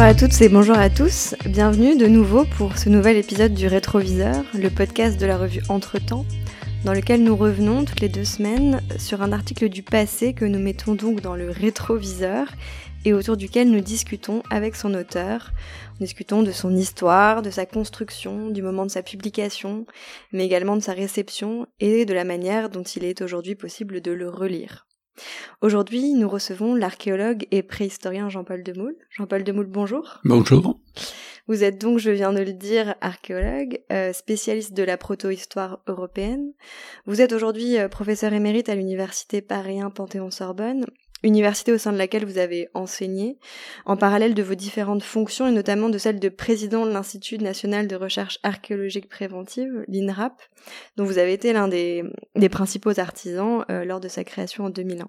Bonjour à toutes et bonjour à tous. Bienvenue de nouveau pour ce nouvel épisode du Rétroviseur, le podcast de la revue Entretemps, dans lequel nous revenons toutes les deux semaines sur un article du passé que nous mettons donc dans le rétroviseur et autour duquel nous discutons avec son auteur. Nous discutons de son histoire, de sa construction, du moment de sa publication, mais également de sa réception et de la manière dont il est aujourd'hui possible de le relire. Aujourd'hui, nous recevons l'archéologue et préhistorien Jean-Paul Demoule. Jean-Paul Demoule, bonjour. Bonjour. Vous êtes donc, je viens de le dire, archéologue, euh, spécialiste de la proto-histoire européenne. Vous êtes aujourd'hui euh, professeur émérite à l'université Paris Panthéon-Sorbonne université au sein de laquelle vous avez enseigné, en parallèle de vos différentes fonctions et notamment de celle de président de l'Institut national de recherche archéologique préventive, l'INRAP, dont vous avez été l'un des, principaux artisans euh, lors de sa création en 2001.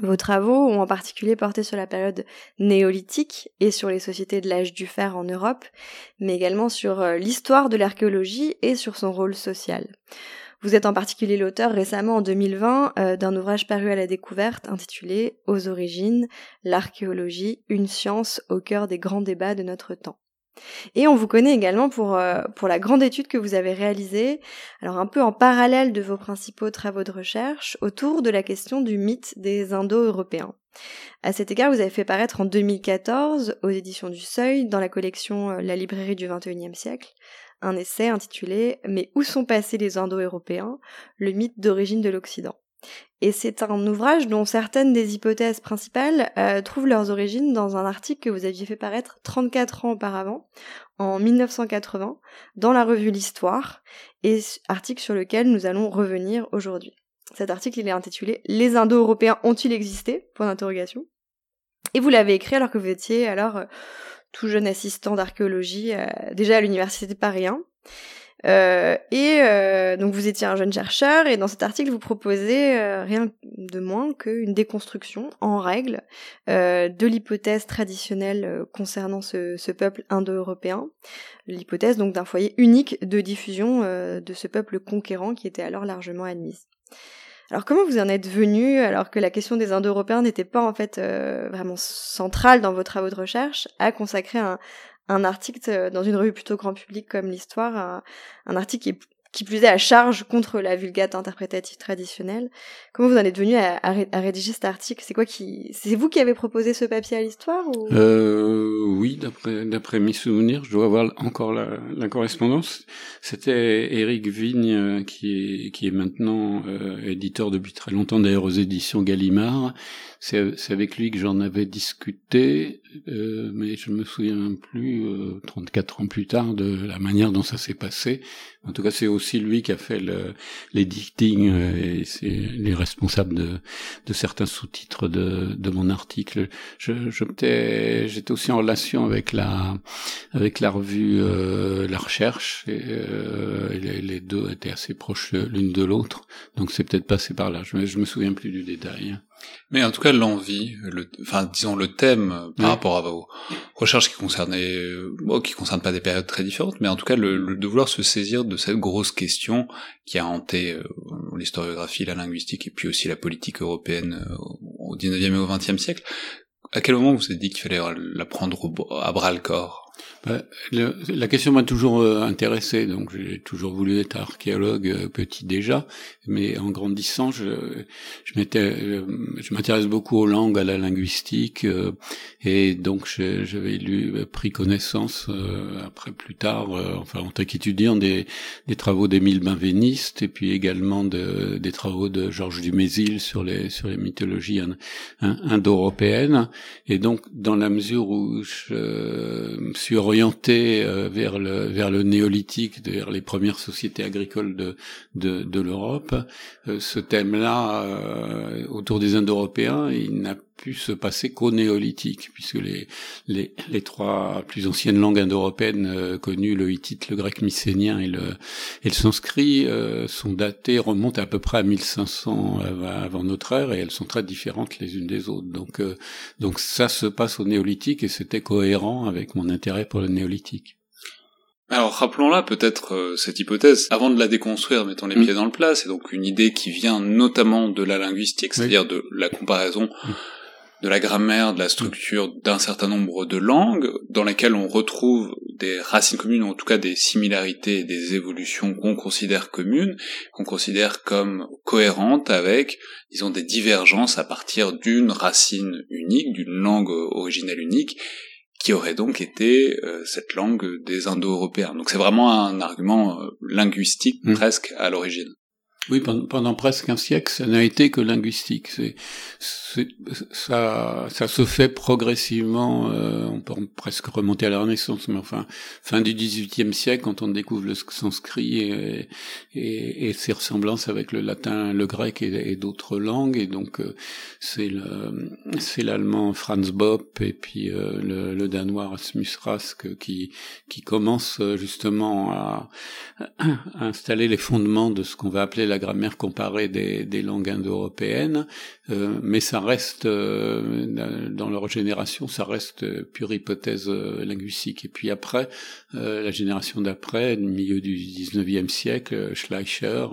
Vos travaux ont en particulier porté sur la période néolithique et sur les sociétés de l'âge du fer en Europe, mais également sur euh, l'histoire de l'archéologie et sur son rôle social. Vous êtes en particulier l'auteur récemment en 2020 euh, d'un ouvrage paru à la découverte intitulé Aux origines, l'archéologie, une science au cœur des grands débats de notre temps. Et on vous connaît également pour, euh, pour la grande étude que vous avez réalisée, alors un peu en parallèle de vos principaux travaux de recherche, autour de la question du mythe des Indo-Européens. À cet égard, vous avez fait paraître en 2014, aux éditions du Seuil, dans la collection euh, La librairie du XXIe siècle, un essai intitulé Mais où sont passés les Indo-Européens Le mythe d'origine de l'Occident? Et c'est un ouvrage dont certaines des hypothèses principales euh, trouvent leurs origines dans un article que vous aviez fait paraître 34 ans auparavant, en 1980, dans la revue L'Histoire, et article sur lequel nous allons revenir aujourd'hui. Cet article, il est intitulé Les Indo-Européens ont-ils existé? Point d'interrogation. Et vous l'avez écrit alors que vous étiez alors euh, tout jeune assistant d'archéologie, euh, déjà à l'université de Paris 1. Euh, et euh, donc vous étiez un jeune chercheur et dans cet article vous proposez rien de moins qu'une déconstruction en règle de l'hypothèse traditionnelle concernant ce, ce peuple indo-européen, l'hypothèse donc d'un foyer unique de diffusion de ce peuple conquérant qui était alors largement admise. Alors comment vous en êtes venu, alors que la question des Indo-Européens n'était pas en fait euh, vraiment centrale dans vos travaux de recherche, à consacrer un, un article euh, dans une revue plutôt grand public comme l'Histoire, un, article qui qui plus est à charge contre la vulgate interprétative traditionnelle. Comment vous en êtes venu à, rédiger cet article? C'est quoi qui C'est vous qui avez proposé ce papier à l'histoire euh, Oui, d'après mes souvenirs, je dois avoir encore la, correspondance. C'était Éric Vigne euh, qui est maintenant euh, éditeur depuis très longtemps d'ailleurs aux éditions Gallimard. C'est avec lui que j'en avais discuté, euh, mais je me souviens plus, euh, 34 ans plus tard, de la manière dont ça s'est passé. En tout cas, c'est aussi lui qui a fait le, l'éditing euh, et c'est les responsables de, de certains sous-titres de, de mon article. Je, je j'étais aussi en relation avec la, avec la revue euh, La Recherche et, euh, les, deux étaient assez proches l'une de l'autre, donc c'est peut-être passé par là. Je, je me souviens plus du détail. Mais en tout cas, l'envie, le, enfin, disons le thème euh, par rapport à vos recherches qui concernaient, euh, bon, qui concernent pas des périodes très différentes, mais en tout cas, le, de vouloir se saisir de cette grosse question qui a hanté euh, l'historiographie, la linguistique et puis aussi la politique européenne au 19e et au 20e siècle. À quel moment vous vous êtes dit qu'il fallait la prendre à bras le corps? Bah, la question m'a toujours euh, intéressé, donc j'ai toujours voulu être archéologue euh, petit déjà, mais en grandissant, je, je euh, je m'intéresse beaucoup aux langues, à la linguistique, et donc j'avais lu, pris connaissance après plus tard, enfin en tant qu'étudiant des, des travaux d'Émile Benveniste, et puis également de, des travaux de Georges Dumézil sur les sur les mythologies indo-européennes, et donc dans la mesure où je suis orienté euh, vers le vers le néolithique, vers les premières sociétés agricoles de de, de l'Europe. Euh, ce thème-là euh, autour des Indo-Européens, il n'a pu se passer qu'au néolithique, puisque les, les, les trois plus anciennes langues indo-européennes connues, le hittite, le grec mycénien et le, et le sanskrit, sont datées, remontent à peu près à 1500 avant notre ère, et elles sont très différentes les unes des autres. Donc, donc ça se passe au néolithique, et c'était cohérent avec mon intérêt pour le néolithique. Alors rappelons-là peut-être euh, cette hypothèse, avant de la déconstruire, mettons les mm. pieds dans le plat, c'est donc une idée qui vient notamment de la linguistique, c'est-à-dire de la comparaison mm. De la grammaire, de la structure d'un certain nombre de langues, dans lesquelles on retrouve des racines communes, ou en tout cas des similarités et des évolutions qu'on considère communes, qu'on considère comme cohérentes avec, disons, des divergences à partir d'une racine unique, d'une langue originelle unique, qui aurait donc été euh, cette langue des Indo-Européens. Donc c'est vraiment un argument euh, linguistique mmh. presque à l'origine. Oui, pendant, presque un siècle, ça n'a été que linguistique. C'est, ça, ça se fait progressivement. Euh, on peut presque remonter à la Renaissance, mais enfin, fin du XVIIIe siècle, quand on découvre le sanskrit et, et, et ses ressemblances avec le latin, le grec et, d'autres langues, et donc euh, c'est le, c'est l'allemand Franz Bopp et puis euh, le, le, danois Rasmus Rask qui qui commence justement à, à installer les fondements de ce qu'on va appeler la grammaire comparée des, langues indo-européennes, euh, mais ça reste, euh, dans leur génération, ça reste pure hypothèse euh, linguistique. Et puis après, la génération d'après, milieu du 19e siècle, Schleicher,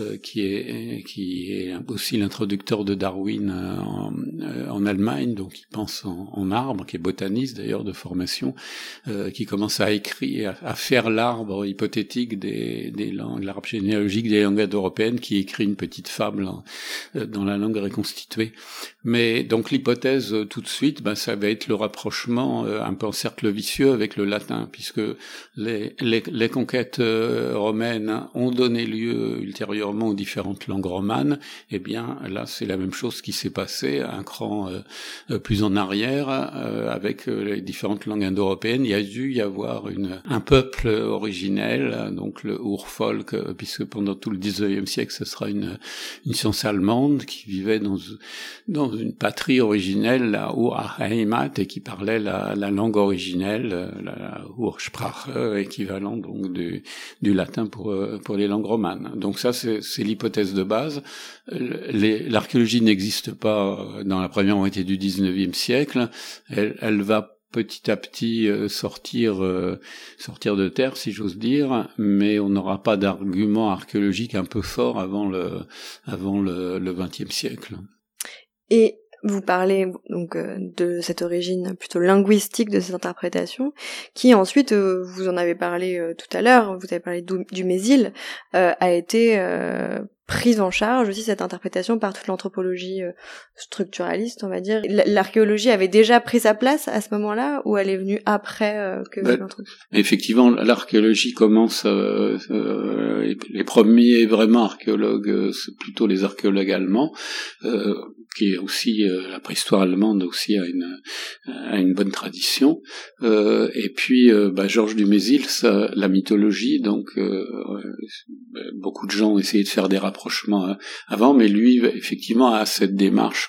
euh, qui est qui est aussi l'introducteur de Darwin euh, en, euh, en, Allemagne, donc il pense en, en arbre, qui est botaniste d'ailleurs de formation, qui commence à écrire, à, faire l'arbre hypothétique des, des langues, l'arbre généalogique des langues européennes, qui écrit une petite fable dans la langue reconstituée. Mais donc l'hypothèse tout de suite, ben, ça va être le rapprochement un peu en cercle vicieux avec le latin, puisque les, les, les conquêtes romaines ont donné lieu ultérieurement aux différentes langues romanes, eh bien là c'est la même chose qui s'est passé un cran euh, euh, plus en arrière euh, avec les différentes langues indo-européennes. Il y a dû y avoir une, un peuple originel, donc le Urfolk, puisque pendant tout le 19e siècle ce sera une, une science allemande qui vivait dans, dans une patrie originelle, la Urheimat, et qui parlait la, la langue originelle, la Ursprache, équivalent donc du, du latin pour, pour les langues romanes. Donc ça c'est c'est l'hypothèse de base. L'archéologie n'existe pas dans la première moitié du 19e siècle. Elle, va petit à petit euh, sortir euh, sortir de terre si j'ose dire mais on n'aura pas d'argument archéologique un peu fort avant le avant le, le 20e siècle. Vous parlez donc euh, de cette origine plutôt linguistique de cette interprétation, qui ensuite, euh, vous en avez parlé euh, tout à l'heure, vous avez parlé du Mésil, a été prise en charge aussi cette interprétation par toute l'anthropologie structuraliste, on va dire. L'archéologie avait déjà pris sa place à ce moment-là, ou elle est venue après que ben, Effectivement, l'archéologie commence. les premiers vraiment archéologues, c'est plutôt les archéologues allemands qui est aussi euh, la préhistoire allemande aussi a une a une bonne tradition euh, et puis euh, bah, Georges Dumézil ça, la mythologie donc euh, beaucoup de gens ont essayé de faire des rapprochements avant mais lui effectivement a cette démarche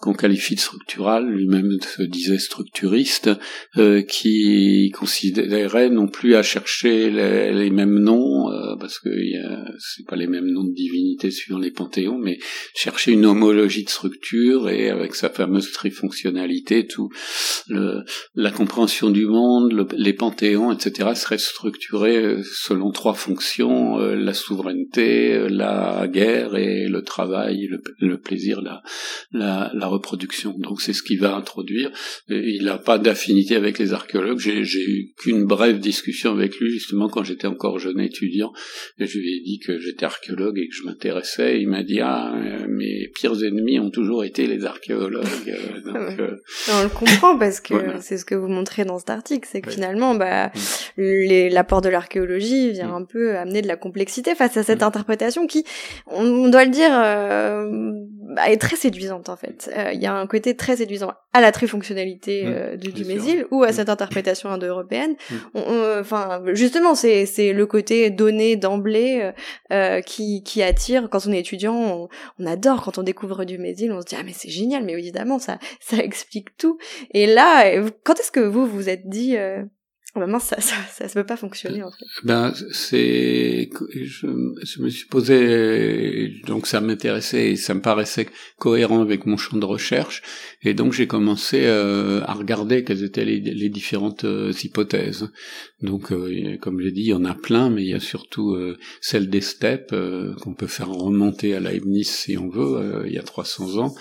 qu'on qualifie de structural, lui-même se disait structuriste, euh, qui considérait non plus à chercher les, mêmes noms, euh, parce que c'est pas les mêmes noms de divinités suivant les panthéons, mais chercher une homologie de structure et avec sa fameuse trifonctionnalité, tout la compréhension du monde, les panthéons, etc., serait structuré euh, selon trois fonctions la souveraineté, la guerre et le travail, le, plaisir, la, la, la reproduction. Donc c'est ce qu'il va introduire. il n'a pas d'affinité avec les archéologues. J'ai eu qu'une brève discussion avec lui justement quand j'étais encore jeune étudiant. Et je lui ai dit que j'étais archéologue et que je m'intéressais. Il m'a dit ah mes pires ennemis ont toujours été les archéologues. Euh, on le comprend parce que c'est ce que vous montrez dans cet article, c'est que finalement bah l'apport de l'archéologie vient un peu amener de la complexité face à cette interprétation qui, on, doit le dire, euh, bah, est très séduisante en fait. Euh, il y a un côté très séduisant à la trifonctionnalité mmh, euh, du, du Mésil ou à mmh. cette interprétation indo-européenne. Mmh. Enfin, justement, c'est c'est le côté donné d'emblée euh, qui qui attire. Quand on est étudiant, on, adore quand on découvre du Mésil, on se dit ah mais c'est génial, mais évidemment ça ça explique tout. Et là, quand est-ce que vous vous êtes dit Oh bah ça, ça, ça, peut pas fonctionner fait. Ben c'est, je, me suis posé, donc ça m'intéressait et ça me paraissait cohérent avec mon champ de recherche, et donc j'ai commencé euh, à regarder quelles étaient les, différentes euh, hypothèses. Donc, euh, comme j'ai dit, il y en a plein, mais il y a surtout celle des steppes qu'on peut faire remonter à Leibniz si on veut, il y a 300 ans,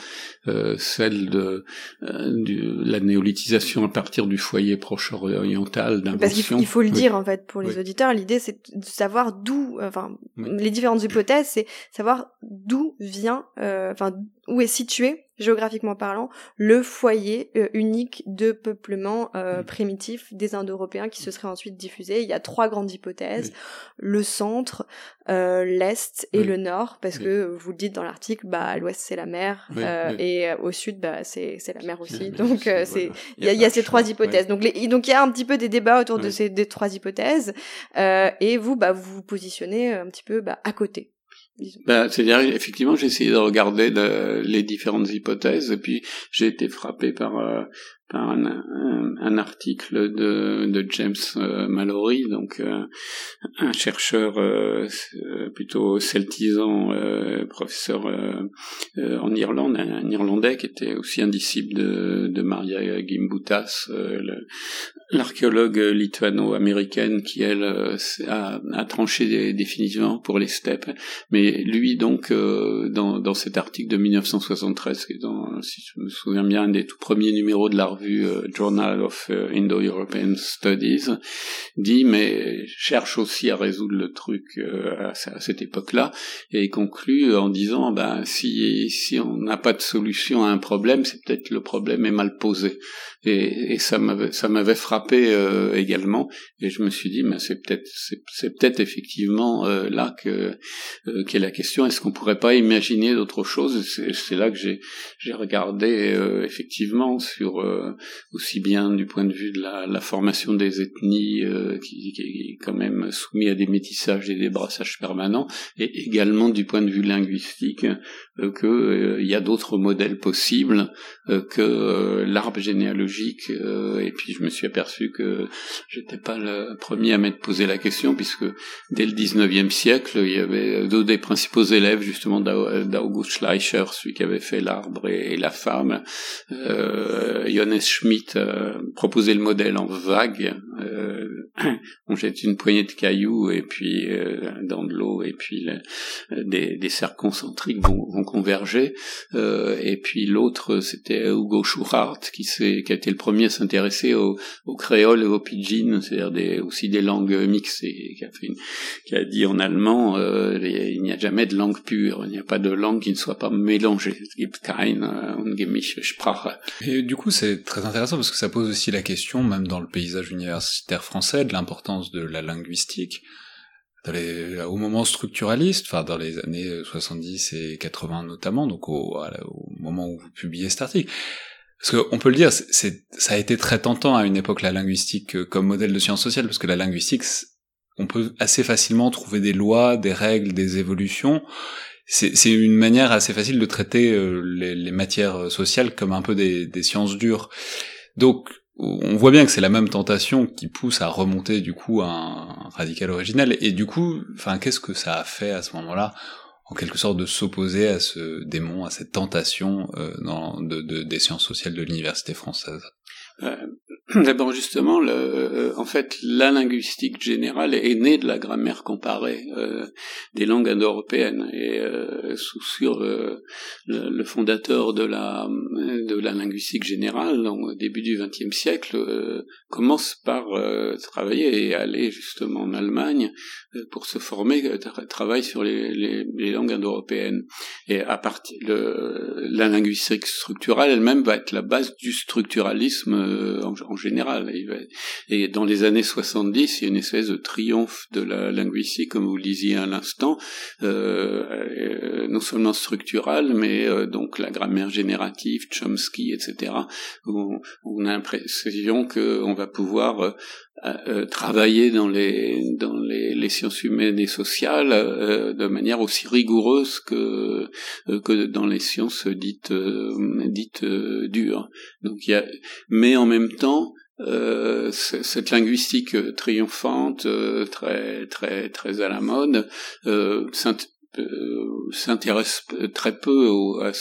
celle de, de la néolithisation à partir du foyer proche oriental parce qu'il faut, il faut le dire en fait pour les auditeurs. L'idée c'est de savoir d'où, enfin, les différentes hypothèses, c'est savoir d'où vient, euh, enfin, où est situé géographiquement parlant, le foyer euh, unique de peuplement euh, mm. primitif des Indo-Européens qui se serait ensuite diffusé. Il y a trois grandes hypothèses le centre, euh, l'est et le nord, parce que vous le dites dans l'article, bah à l'ouest c'est la mer et au sud bah c'est c'est la mer aussi. Donc c'est il y a, y a ces trois hypothèses. Donc les, donc il y a un petit peu des débats autour de ces des trois hypothèses et vous bah vous vous positionnez un petit peu bah à côté. Ben, C'est-à-dire, effectivement, j'ai essayé de regarder les différentes hypothèses, et puis j'ai été frappé par euh, par un, un, article de, de James euh, Mallory, donc euh, un chercheur euh, plutôt celtisant, professeur en Irlande, un, Irlandais qui était aussi un disciple de, de Maria Gimbutas, l'archéologue lituano-américaine qui elle a, a tranché définitivement pour les steppes. Mais lui donc dans, dans cet article de 1973, qui est dans, si je me souviens bien, un des tout premiers numéros de la euh, Journal of euh, Indo-European Studies, dit mais cherche aussi à résoudre le truc euh, à, cette époque-là et conclut en disant ben si si on n'a pas de solution à un problème, c'est peut-être le problème est mal posé et, et ça m'avait ça m'avait frappé également et je me suis dit mais c'est peut-être c'est peut-être effectivement là que qu'est la question est-ce qu'on pourrait pas imaginer d'autres choses? C'est là que j'ai j'ai regardé effectivement sur aussi bien du point de vue de la, la formation des ethnies euh, qui, qui, est quand même soumis à des métissages et des brassages permanents, et également du point de vue linguistique euh, qu'il euh, y a d'autres modèles possibles euh, que l'arbre généalogique. Et puis je me suis aperçu que j'étais pas le premier à m'être posé la question, puisque dès le 19e siècle, il y avait deux des principaux élèves justement d'August Schleicher, celui qui avait fait l'arbre et, la femme, Johannes Schmidt euh, proposait le modèle en vague. Euh, on jette une poignée de cailloux et puis euh, dans de l'eau et puis des, des cercles concentriques vont, converger. Euh, et puis l'autre, c'était Hugo Schuchart qui, qui a été le premier à s'intéresser au, au créole et au pidgin, c'est-à-dire aussi des langues mixées, qui a, qui a dit en allemand il n'y a jamais de langue pure, il n'y a pas de langue qui ne soit pas mélangée. Es gibt keine Sprache. Et du coup, c'est très intéressant parce que ça pose aussi la question, même dans le paysage universitaire français, de l'importance de la linguistique. Au moment structuraliste, enfin dans les années 70 et 80 notamment, donc au moment où vous publiez cet article, parce qu'on peut le dire, c'est, ça a été très tentant à une époque la linguistique euh, comme modèle de sciences sociales, parce que la linguistique, on peut assez facilement trouver des lois, des règles, des évolutions. C'est, une manière assez facile de traiter euh, les, les, matières sociales comme un peu des, des sciences dures. Donc, on voit bien que c'est la même tentation qui pousse à remonter du coup un radical originel. Et du coup, enfin, qu'est-ce que ça a fait à ce moment-là, en quelque sorte, de s'opposer à ce démon, à cette tentation euh, de, des sciences sociales de l'université française. Euh, D'abord justement, le, euh, en fait, la linguistique générale est née de la grammaire comparée euh, des langues indo-européennes. Et euh, sur le, le, fondateur de la de la linguistique générale, au début du XXe siècle, euh, commence par travailler et aller justement en Allemagne pour se former, travaille sur les, les, les langues indo-européennes. Et à partir la linguistique structurale elle-même va être la base du structuralisme en, en général. Et dans les années 70, il y a une espèce de triomphe de la linguistique, comme vous le disiez à l'instant, euh, euh, non seulement structurale, mais euh, donc la grammaire générative, Chomsky, etc. Où on a l'impression qu'on va pouvoir travailler dans les dans les, les, sciences humaines et sociales de manière aussi rigoureuse que que dans les sciences dites dites dures. Donc il y a, mais en même temps euh, cette linguistique triomphante, très très très à la mode, euh, s'intéresse très peu à,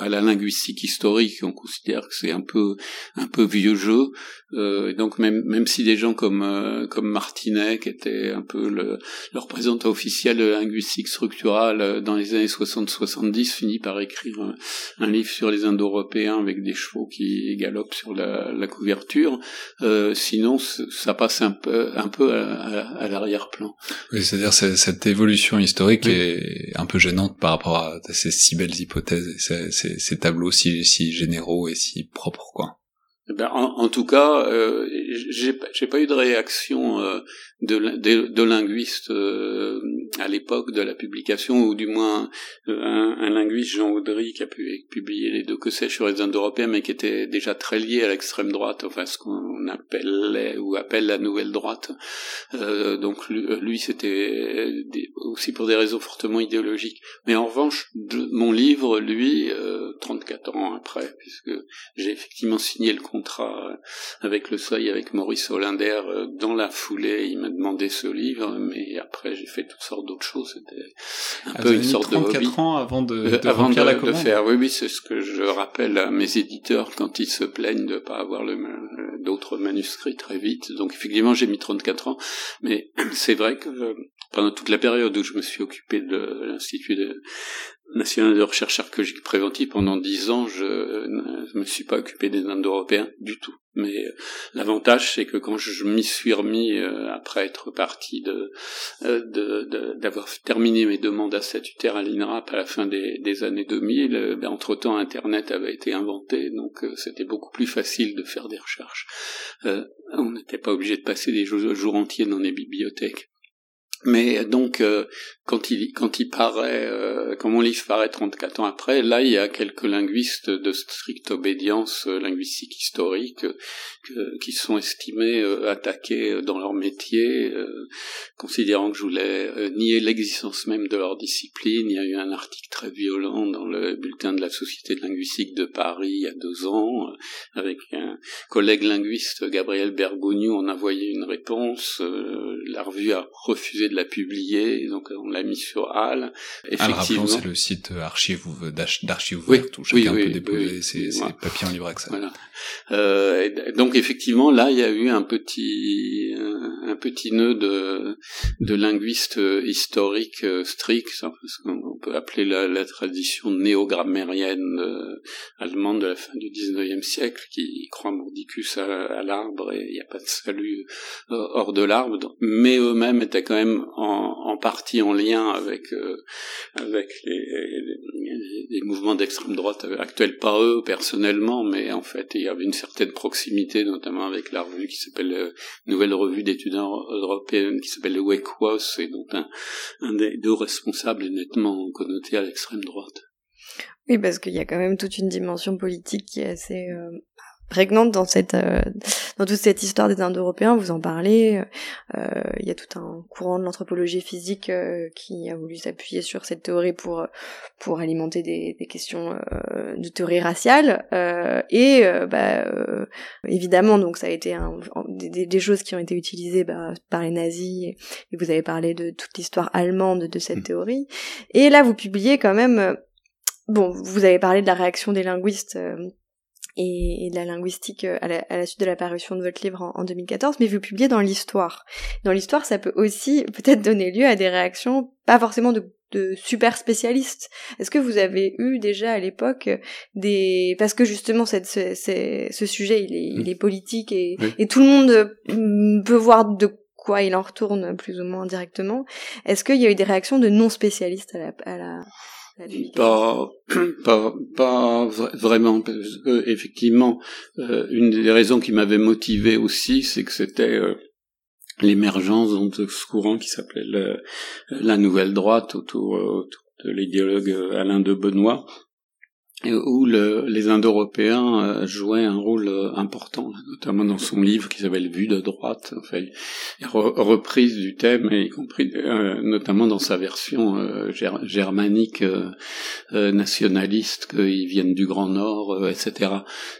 à, la linguistique historique. On considère que c'est un peu un peu vieux jeu. Euh, donc même même si des gens comme euh, comme Martinet, qui était un peu le, le représentant officiel de la linguistique structurale euh, dans les années 60-70, finit par écrire un, livre sur les Indo-Européens avec des chevaux qui galopent sur la, la couverture. Euh, sinon, ça passe un peu un peu à, à, l'arrière-plan. Oui, c'est-à-dire cette évolution historique est un peu gênante par rapport à ces si belles hypothèses et ces, ces, tableaux si, si généraux et si propres, quoi. Eh ben, en, tout cas, euh, j'ai pas eu de réaction euh, de, de, de linguistes euh, à l'époque de la publication, ou du moins euh, un, un, linguiste, Jean Audry, qui a pu publier les deux que c'est sur les Indo-Européens, mais qui était déjà très lié à l'extrême droite, enfin ce qu'on appelait ou appelle la nouvelle droite. Euh, donc lui, c'était aussi pour des raisons fortement idéologiques. Mais en revanche, mon livre, lui, 34 ans après, puisque j'ai effectivement signé le contrat avec le Seuil, avec Maurice Hollander, dans la foulée, il m'a demandé ce livre, mais après j'ai fait toutes sortes d'autres choses. C'était un ah, peu une sorte de hobby. ans avant de, de euh, avant de, la de faire. Oui, oui, c'est ce que je rappelle à mes éditeurs quand ils se plaignent de pas avoir d'autres manuscrits très vite. Donc effectivement, j'ai mis 34 ans, mais c'est vrai que euh, pendant toute la période où je me suis occupé de l'institut de, national de recherche archéologique préventive, pendant dix ans, je ne me suis pas occupé des Indo-Européens du tout. Mais euh, l'avantage, c'est que quand je m'y suis remis euh, après être parti de euh, d'avoir terminé mes demandes à statutaire à l'INRAP à la fin des, des années 2000, ben, entre-temps, Internet avait été inventé, donc c'était beaucoup plus facile de faire des recherches. on n'était pas obligé de passer des jours entiers dans les bibliothèques. Mais donc, euh, quand il quand il paraît, euh, quand mon livre paraît 34 ans après, là, il y a quelques linguistes de stricte obédience euh, linguistique historique qui sont estimés attaqués dans leur métier, considérant que je voulais nier l'existence même de leur discipline. Il y a eu un article très violent dans le bulletin de la Société de linguistique de Paris il y a deux ans, avec un collègue linguiste, Gabriel Bergogneau, on a envoyé une réponse. la revue a refusé de la publier, donc on l'a mis sur HAL. Effectivement, c'est le site archive d'archives ouvertes où chacun peut déposer ses, papiers en libre accès. Voilà. Euh, donc effectivement, là, il y a eu un petit un petit nœud de de linguistes historiques euh, stricts, hein, parce qu'on peut appeler la, la tradition néogrammairienne euh, allemande de la fin du 19e siècle, qui croit mordicus à, à l'arbre et il n'y a pas de salut euh, hors de l'arbre, mais eux-mêmes étaient quand même en, partie en lien avec euh, avec les, mouvements d'extrême droite actuels, pas eux personnellement, mais en fait il y avait une certaine proximité, notamment avec la revue qui s'appelle euh, Nouvelle Revue d'étudiants européennes, qui s'appelle le WECWOS, et donc un, un des deux responsables est nettement connoté à l'extrême droite. Oui, parce qu'il y a quand même toute une dimension politique qui est assez euh, prégnante dans cette euh, dans toute cette histoire des Indo-Européens. Vous en parlez. Euh, il y a tout un courant de l'anthropologie physique euh, qui a voulu s'appuyer sur cette théorie pour pour alimenter des, des questions de théorie raciale. et bah, évidemment, donc ça a été un, des, des, choses qui ont été utilisées bah, par les nazis. Et, et vous avez parlé de toute l'histoire allemande de cette mmh. théorie. Et là, vous publiez quand même. Bon, vous avez parlé de la réaction des linguistes et, de la linguistique euh, à la, suite de la parution de votre livre en, 2014, mais vous publiez dans l'histoire. Dans l'histoire, ça peut aussi peut-être donner lieu à des réactions, pas forcément de, super spécialistes. Est-ce que vous avez eu déjà à l'époque des... Parce que justement, cette, ce, ce, sujet, il est, il est politique et, et tout le monde mm, peut voir de quoi il en retourne plus ou moins directement. Est-ce qu'il y a eu des réactions de non spécialistes à la, à la, pas, pas, pas vraiment. effectivement, euh, une des raisons qui m'avait motivé aussi, c'est que c'était euh, l'émergence de ce courant qui s'appelait la nouvelle droite autour, autour de l'idéologue Alain de Benoît, où le, les Indo-Européens euh, jouaient un rôle euh, important, notamment dans son livre qui s'appelle Vue de droite, enfin, reprise du thème, y compris euh, notamment dans sa version germanique nationaliste, qu'ils viennent du Grand Nord, etc.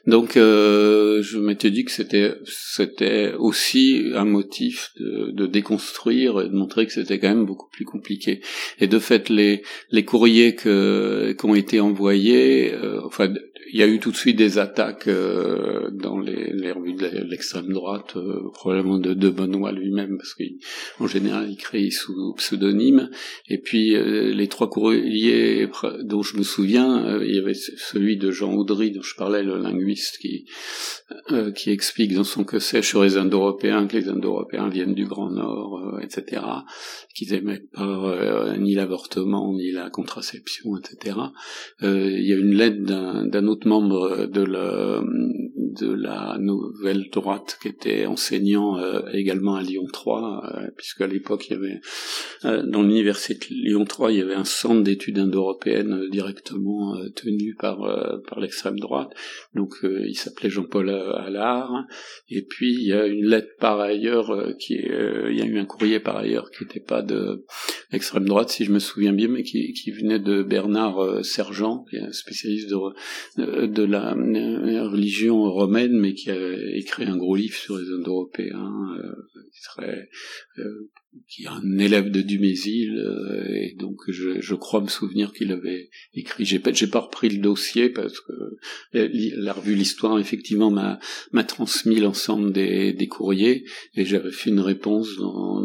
Donc, je m'étais dit que c'était c'était aussi un motif de, de, déconstruire et de montrer que c'était quand même beaucoup plus compliqué. Et de fait, les les courriers que qui ont été envoyés euh, enfin, il y a eu tout de suite des attaques euh, dans les, les, revues de l'extrême droite, euh, probablement de, de Benoît lui-même, parce qu'en général il crée sous pseudonyme. Et puis les trois courriers dont je me souviens, il y avait celui de Jean Audry dont je parlais, le linguiste, qui qui explique dans son que c'est sur les Indo-Européens que les Indo-Européens viennent du Grand Nord, etc qu'ils aimaient pas euh, ni l'avortement ni la contraception, etc. Euh, il y a une lettre d'un autre membre de la, de la nouvelle droite qui était enseignant euh, également à Lyon 3, puisque à l'époque il y avait dans l'université de Lyon 3 il y avait un centre d'études indo-européennes directement tenu par par l'extrême droite. Donc il s'appelait Jean-Paul Allard. Et puis il y a une lettre par ailleurs qui il y a eu un courrier par ailleurs qui n'était pas de l'extrême droite, si je me souviens bien, mais qui, venait de Bernard euh, Sergent, qui est un spécialiste de, de la religion mais qui a écrit un gros livre sur les Indo-Européens, euh, qui euh, est un élève de Dumézil euh, et donc je, je crois me souvenir qu'il avait écrit j'ai pas j'ai pas repris le dossier parce que la revue l'histoire effectivement m'a m'a transmis l'ensemble des, des courriers et j'avais fait une réponse dans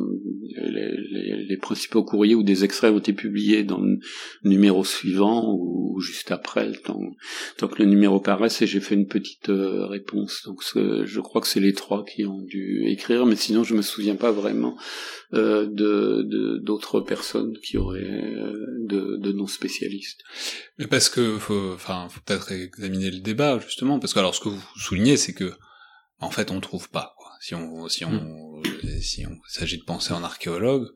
les, les, les, principaux courriers où des extraits ont été publiés dans le numéro suivant ou, juste après temps tant que le numéro paraisse et j'ai fait une petite euh, réponse. Donc je crois que c'est les trois qui ont dû écrire mais sinon je me souviens pas vraiment euh, de d'autres personnes qui auraient euh, de, de non spécialistes. Mais parce que faut, enfin, faut peut-être examiner le débat justement, parce que alors ce que vous soulignez, c'est que en fait on trouve pas. Quoi. Si on si on mm. si on s'agit de penser en archéologue,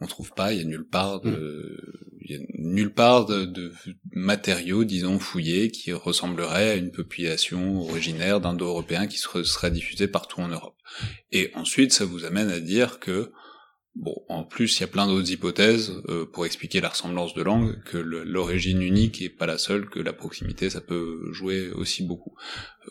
on trouve pas. Il y a nulle part de mm. il y a nulle part de, de, matériaux, disons fouillés, qui ressembleraient à une population originaire d'indo-européens qui serait, serait diffusée partout en Europe. Et ensuite, ça vous amène à dire que Bon, en plus, il y a plein d'autres hypothèses euh, pour expliquer la ressemblance de langue, que l'origine unique est pas la seule, que la proximité, ça peut jouer aussi beaucoup.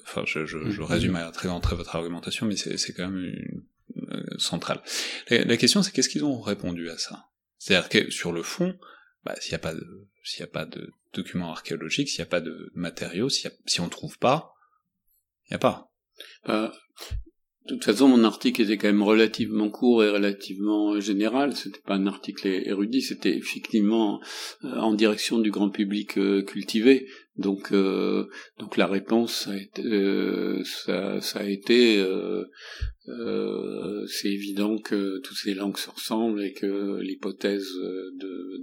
Enfin, je, je, je résume à très entrer votre argumentation, mais c'est quand même une, euh, central. La, question, c'est qu'est-ce qu'ils ont répondu à ça? C'est-à-dire que sur le fond, bah, s'il n'y a pas de s'il y a pas de documents archéologiques, s'il n'y a pas de matériaux, si, si on trouve pas, il n'y a pas. Euh, de toute façon, mon article était quand même relativement court et relativement général. C'était pas un article érudit, c'était effectivement euh, en direction du grand public euh, cultivé. Donc, euh, donc la réponse ça a été, ça, ça a été euh, c'est évident que toutes ces langues se ressemblent et que l'hypothèse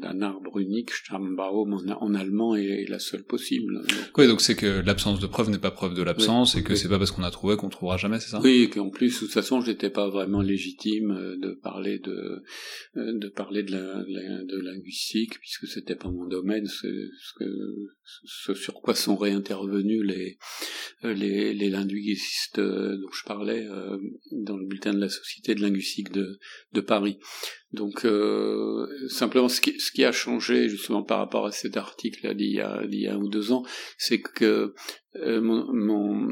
d'un arbre unique, Stammbaum en, en, allemand, est, la seule possible. Donc, oui, donc c'est que l'absence de preuve n'est pas preuve de l'absence et que c'est pas parce qu'on a trouvé qu'on trouvera jamais, c'est ça? Oui, et qu'en plus, de toute façon, j'étais pas vraiment légitime euh, de parler de euh, de parler de, la, de linguistique puisque c'était pas mon domaine, ce, que, ce sur quoi sont réintervenus les les, les linguistes dont je parlais dans le bulletin de la Société de linguistique de, Paris. Donc euh, simplement ce qui, ce qui, a changé justement par rapport à cet article d'il y a, y a un ou deux ans, c'est que euh, mon, mon,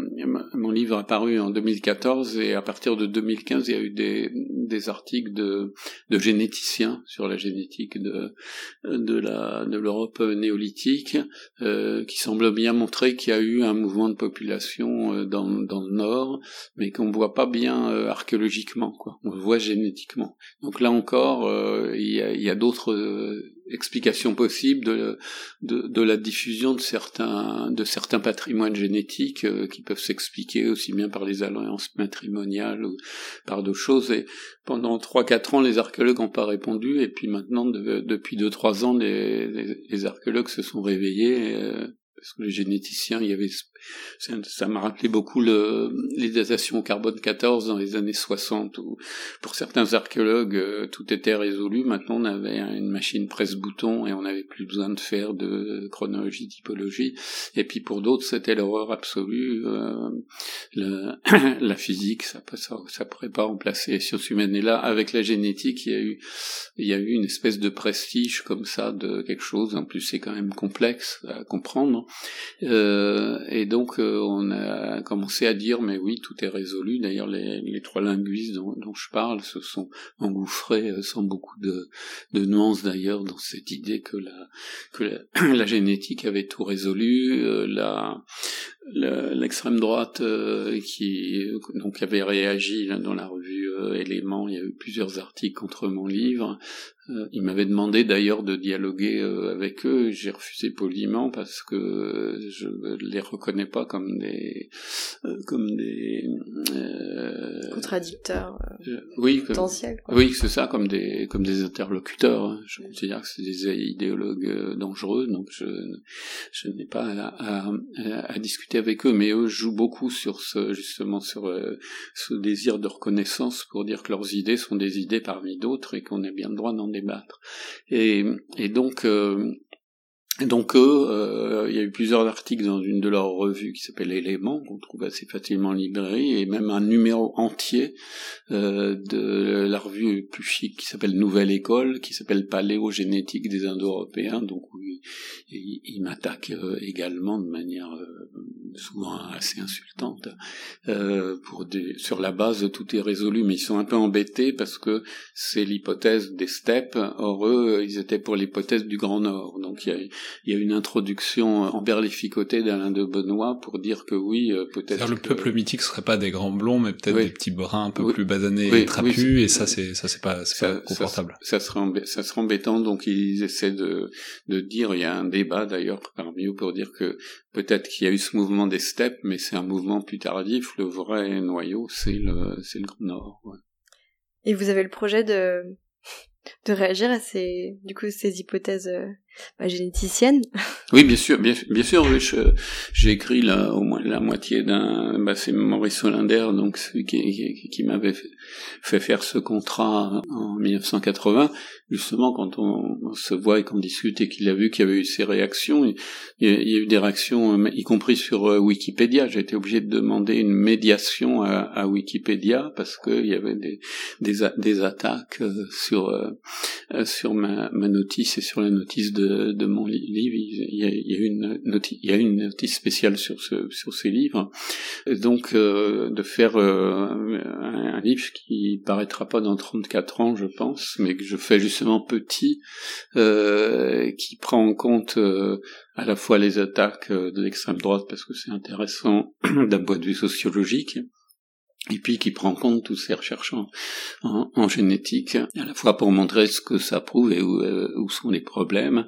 mon, livre a paru en 2014 et à partir de 2015 il y a eu des, des articles de, de généticiens sur la génétique de, de de l'Europe néolithique euh, qui semblent bien montrer qu'il y a eu un mouvement de population euh, dans, dans le nord mais qu'on voit pas bien euh, archéologiquement quoi. On le voit génétiquement. Donc là encore il y a, d'autres explication possible de, de, de, la diffusion de certains, de certains patrimoines génétiques euh, qui peuvent s'expliquer aussi bien par les alliances matrimoniales ou par d'autres choses. Et pendant trois quatre ans, les archéologues n'ont pas répondu, et puis maintenant, depuis deux trois ans, les, les, archéologues se sont réveillés. Euh, parce que les généticiens, y avait ça m'a rappelé beaucoup le, les datations carbone 14 dans les années 60 où pour certains archéologues euh, tout était résolu. Maintenant on avait une machine presse-bouton et on n'avait plus besoin de faire de chronologie, typologie. Et puis pour d'autres c'était l'horreur absolue. Euh, la physique ça, ça ça pourrait pas remplacer les sciences humaines. Et là avec la génétique il y a eu une espèce de prestige comme ça de quelque chose. En plus c'est quand même complexe à comprendre. Euh, donc euh, on a commencé à dire mais oui tout est résolu. D'ailleurs les, trois linguistes dont, je parle se sont engouffrés euh, sans beaucoup de, nuances d'ailleurs dans cette idée que la que la, la génétique avait tout résolu. Euh, la l'extrême droite qui donc avait réagi dans la revue euh, Éléments, il y a eu plusieurs articles contre mon livre. Euh, ils m'avaient demandé d'ailleurs de dialoguer avec eux, j'ai refusé poliment parce que je les reconnais pas comme des comme des contradicteurs oui potentiels. Oui, c'est ça, comme des comme des interlocuteurs. Hein. Je considère que c'est des idéologues dangereux, donc je je n'ai pas à, à, à discuter avec eux, mais eux jouent beaucoup sur ce justement sur euh, ce désir de reconnaissance pour dire que leurs idées sont des idées parmi d'autres et qu'on a bien le droit d'en débattre. Et, et donc euh, donc eux, euh, il y a eu plusieurs articles dans une de leurs revues qui s'appelle Éléments, qu'on trouve assez facilement en librairie, et même un numéro entier euh, de la revue plus chic qui s'appelle Nouvelle École, qui s'appelle Paléogénétique des Indo-Européens, donc ils il, il m'attaquent euh, également de manière souvent assez insultante, pour des, sur la base tout est résolu, mais ils sont un peu embêtés parce que c'est l'hypothèse des steppes, or eux, ils étaient pour l'hypothèse du Grand Nord, donc il y a il y a une introduction emberlificotée d'Alain de Benoît pour dire que oui, euh, peut-être. Le peuple mythique serait pas des grands blonds, mais peut-être des petits bruns un peu plus basanés et trapus, et ça c'est ça c'est pas c'est pas confortable. Ça, ça, serait ça serait embêtant, donc ils essaient de de dire, il y a un débat d'ailleurs parmi eux pour dire que peut-être qu'il y a eu ce mouvement des steppes, mais c'est un mouvement plus tardif. Le vrai noyau, c'est le c'est le Grand Nord. Ouais. Et vous avez le projet de de réagir à ces du coup ces hypothèses euh, généticienne. Oui, bien sûr, bien, sûr. J'ai écrit là au moins la moitié d'un. Bah, c'est Maurice Hollander, donc qui, qui, qui m'avait fait, faire ce contrat en 1980. Justement, quand on, se voit et qu'on discute et qu'il a vu qu'il y avait eu ces réactions, il, y a eu des réactions, y compris sur euh, Wikipédia. J'ai été obligé de demander une médiation à, Wikipédia parce qu'il y avait des, des, des attaques euh, sur euh, sur ma, ma notice et sur la notice de de, mon livre, il y, a, une notice, il y a une spéciale sur sur ces livres. donc euh, de faire euh, un, livre qui paraîtra pas dans 34 ans, je pense, mais que je fais justement petit, euh, qui prend en compte à la fois les attaques de l'extrême droite parce que c'est intéressant d'un point de vue sociologique et puis qui prend en compte tous ces recherches en, en, génétique, à la fois pour montrer ce que ça prouve et où, euh, où sont les problèmes.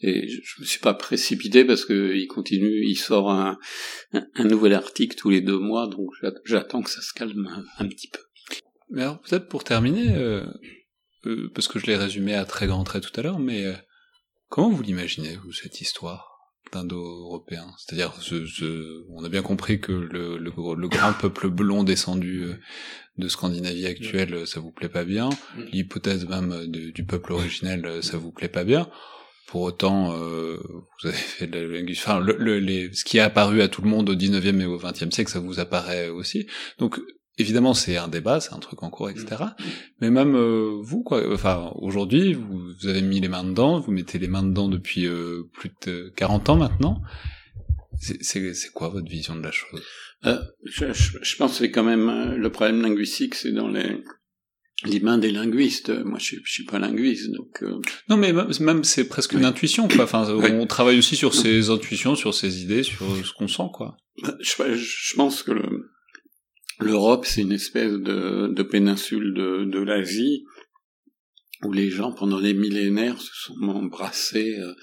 Et je, je me suis pas précipité parce que il continue, il sort un, un, nouvel article tous les deux mois, donc j'attends que ça se calme un, petit peu. Mais alors peut-être pour terminer, euh, euh, parce que je l'ai résumé à très grands traits tout à l'heure, mais euh, comment vous l'imaginez vous cette histoire? Indo-européen. C'est-à-dire, on a bien compris que le, le, le, grand peuple blond descendu euh, de Scandinavie actuelle, ça vous plaît pas bien. Mm. L'hypothèse même du peuple originel, ça vous plaît pas bien. Pour autant, euh, vous avez fait de la Enfin, le, les, ce qui a apparu à tout le monde au 19e et au 20e siècle, ça vous apparaît aussi. Donc, évidemment, c'est un débat, c'est un truc en cours, etc. Mm. Mais même euh, vous, quoi, enfin, aujourd'hui, vous, vous, avez mis les mains dedans, vous mettez les mains dedans depuis euh, plus de 40 ans maintenant. C'est quoi votre vision de la chose? Euh, je, je, je, pense que c'est quand même le problème linguistique, c'est dans les les mains des linguistes. Moi, je, je suis pas linguiste, donc. Euh... Non, mais même, c'est presque une intuition, quoi. Enfin, on travaille aussi sur ses intuitions, sur ses idées, sur ce qu'on sent, quoi. Je, je pense que le, L'Europe, c'est une espèce de, péninsule de l'Asie où les gens pendant des millénaires se sont embrassés euh,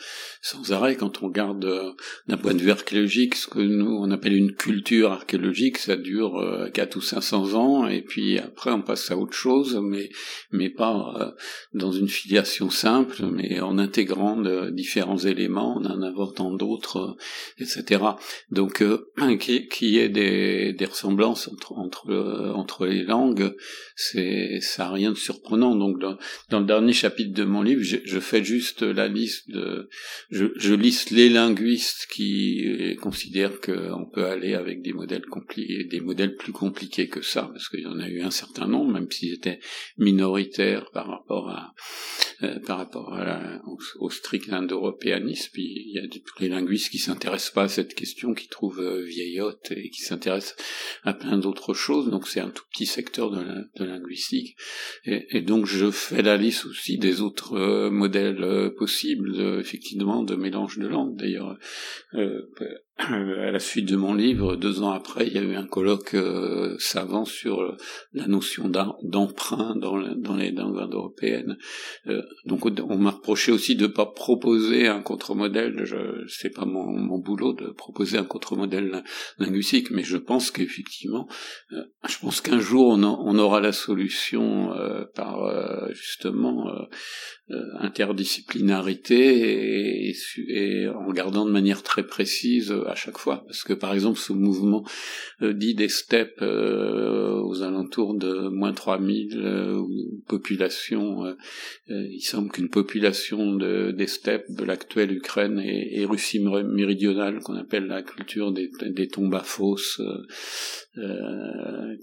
sans arrêt. Quand on regarde euh, d'un point de vue archéologique ce que nous on appelle une culture archéologique, ça dure euh, 4 ou 500 ans et puis après on passe à autre chose, mais mais pas euh, dans une filiation simple, mais en intégrant de différents éléments, en en inventant d'autres, etc. Donc qu'il qui y ait des, des ressemblances entre entre entre les langues, c'est ça a rien de surprenant. Donc dans, dans dernier chapitre de mon livre, je, fais juste la liste de, je, je liste les linguistes qui considèrent qu'on peut aller avec des modèles compliqués, des modèles plus compliqués que ça, parce qu'il y en a eu un certain nombre, même s'ils étaient minoritaires par rapport à, euh, par rapport à la, au, strict indo-européanisme. Il y a les linguistes qui s'intéressent pas à cette question, qui trouvent euh, vieillotte et qui s'intéressent à plein d'autres choses. Donc c'est un tout petit secteur de, de linguistique. Et, donc je fais la liste aussi des autres euh, modèles possibles, effectivement, de mélange de langues. D'ailleurs, à la suite de mon livre, deux ans après, il y a eu un colloque euh, savant sur la notion d'emprunt dans, dans, les langues européennes. Euh, donc on m'a reproché aussi de ne pas proposer un contre-modèle. C'est pas mon, mon, boulot de proposer un contre-modèle linguistique, mais je pense qu'effectivement, euh, je pense qu'un jour on, aura la solution euh, par euh, justement interdisciplinarité et, et, en regardant de manière très précise à chaque fois, parce que par exemple ce mouvement euh, dit des steppes euh, aux alentours de moins 3000 euh, population, euh, il semble qu'une population de, des steppes de l'actuelle Ukraine et, et, Russie méridionale, qu'on appelle la culture des, des tombes à fosses,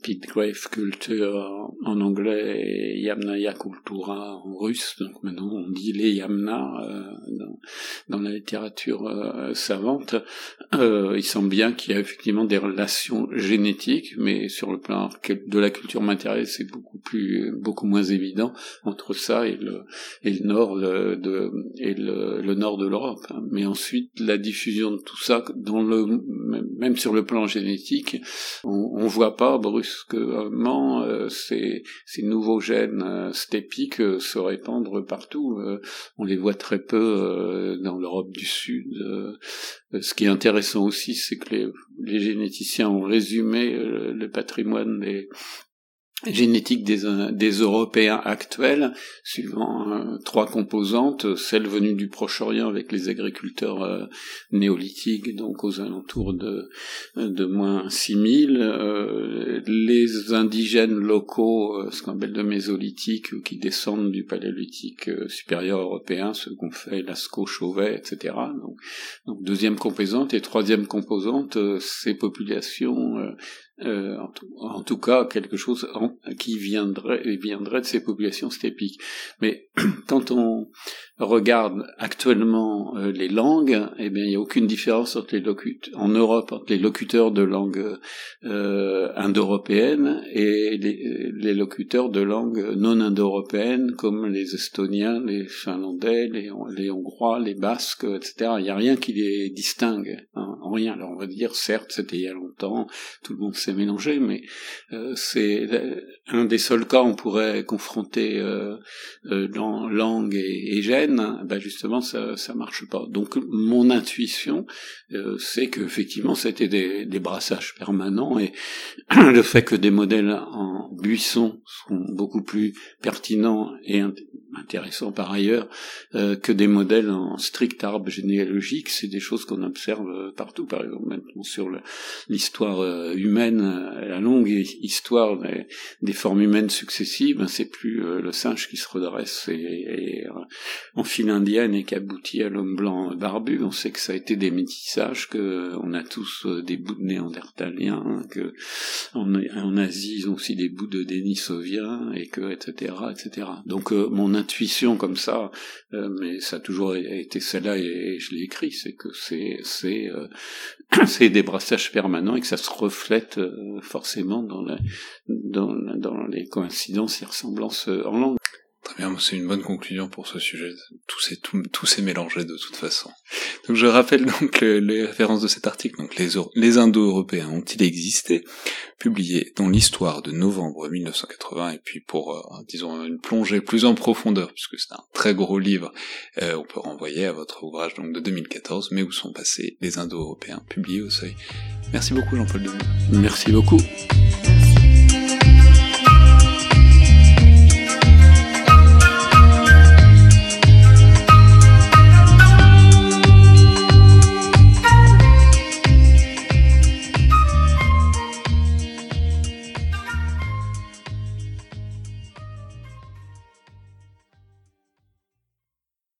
pit grave culture en anglais et Yamnaya cultura en russe, donc maintenant on dit les Yamna dans, dans, la littérature savante, euh, il semble bien qu'il y a effectivement des relations génétiques, mais sur le plan de la culture matérielle, c'est beaucoup plus, beaucoup moins évident entre ça et le, et le nord de, et le, le, nord de l'Europe. Mais ensuite, la diffusion de tout ça, dans le, même sur le plan génétique, on voit pas brusquement euh, ces, nouveaux gènes euh, stépiques euh, se répandre partout. Euh, on les voit très peu dans l'Europe du Sud. ce qui est intéressant aussi, c'est que les, généticiens ont résumé le patrimoine des, génétique des, des Européens actuels, suivant euh, trois composantes, celle venue du Proche-Orient avec les agriculteurs euh, néolithiques, donc aux alentours de, de moins 6000, euh, les indigènes locaux, euh, ce qu'on appelle de mésolithique, qui descendent du paléolithique supérieur européen, ce qu'on fait Lascaux, Chauvet, etc. Donc, donc, deuxième composante, et troisième composante, ces populations euh, en, tout, en, tout, cas quelque chose en, qui viendrait, viendrait de ces populations stépiques. Mais quand on regarde actuellement euh, les langues, eh bien il n'y a aucune différence entre les locuteurs en Europe entre les locuteurs de langue euh, indo-européenne et les, locuteurs de langue non indo-européenne comme les Estoniens, les Finlandais, les, Hongrois, les Basques, etc. Il n'y a rien qui les distingue, hein, en rien. Alors on va dire certes c'était il y a longtemps, tout le monde s'est mélangé, mais euh, c'est un des seuls cas on pourrait confronter euh, euh, langue et, et gène, ben justement ça ça marche pas. Donc mon intuition, euh, c'est qu'effectivement c'était des, brassages permanents et le fait que des modèles en buisson sont beaucoup plus pertinents et intéressants par ailleurs euh, que des modèles en strict arbre généalogique, c'est des choses qu'on observe partout, par exemple maintenant sur l'histoire euh, humaine, la longue histoire des, formes humaines successives, ben c'est plus euh, le singe qui se redresse et, et en file indienne et qui aboutit à l'homme blanc barbu. On sait que ça a été des métissages, que on a tous euh, des bouts de néandertaliens, que en, en, Asie ils ont aussi des bouts de dénisoviens et que etc etc. Donc euh, mon intuition comme ça, euh, mais ça a toujours été celle-là et, je l'ai écrit, c'est que c'est c'est des brassages permanents et que ça se reflète forcément dans, la, dans, dans les coïncidences et ressemblances en langue. Très bien, c'est une bonne conclusion pour ce sujet. Tout s'est tout, tout mélangé de toute façon. Donc je rappelle donc les références de cet article. Donc les, les Indo-Européens ont-ils existé? Publié dans l'histoire de novembre 1980. Et puis pour euh, disons une plongée plus en profondeur, puisque c'est un très gros livre, euh, on peut renvoyer à votre ouvrage donc de 2014. Mais où sont passés les Indo-Européens? Publié au Seuil. Merci beaucoup Jean-Paul Denis. Merci beaucoup.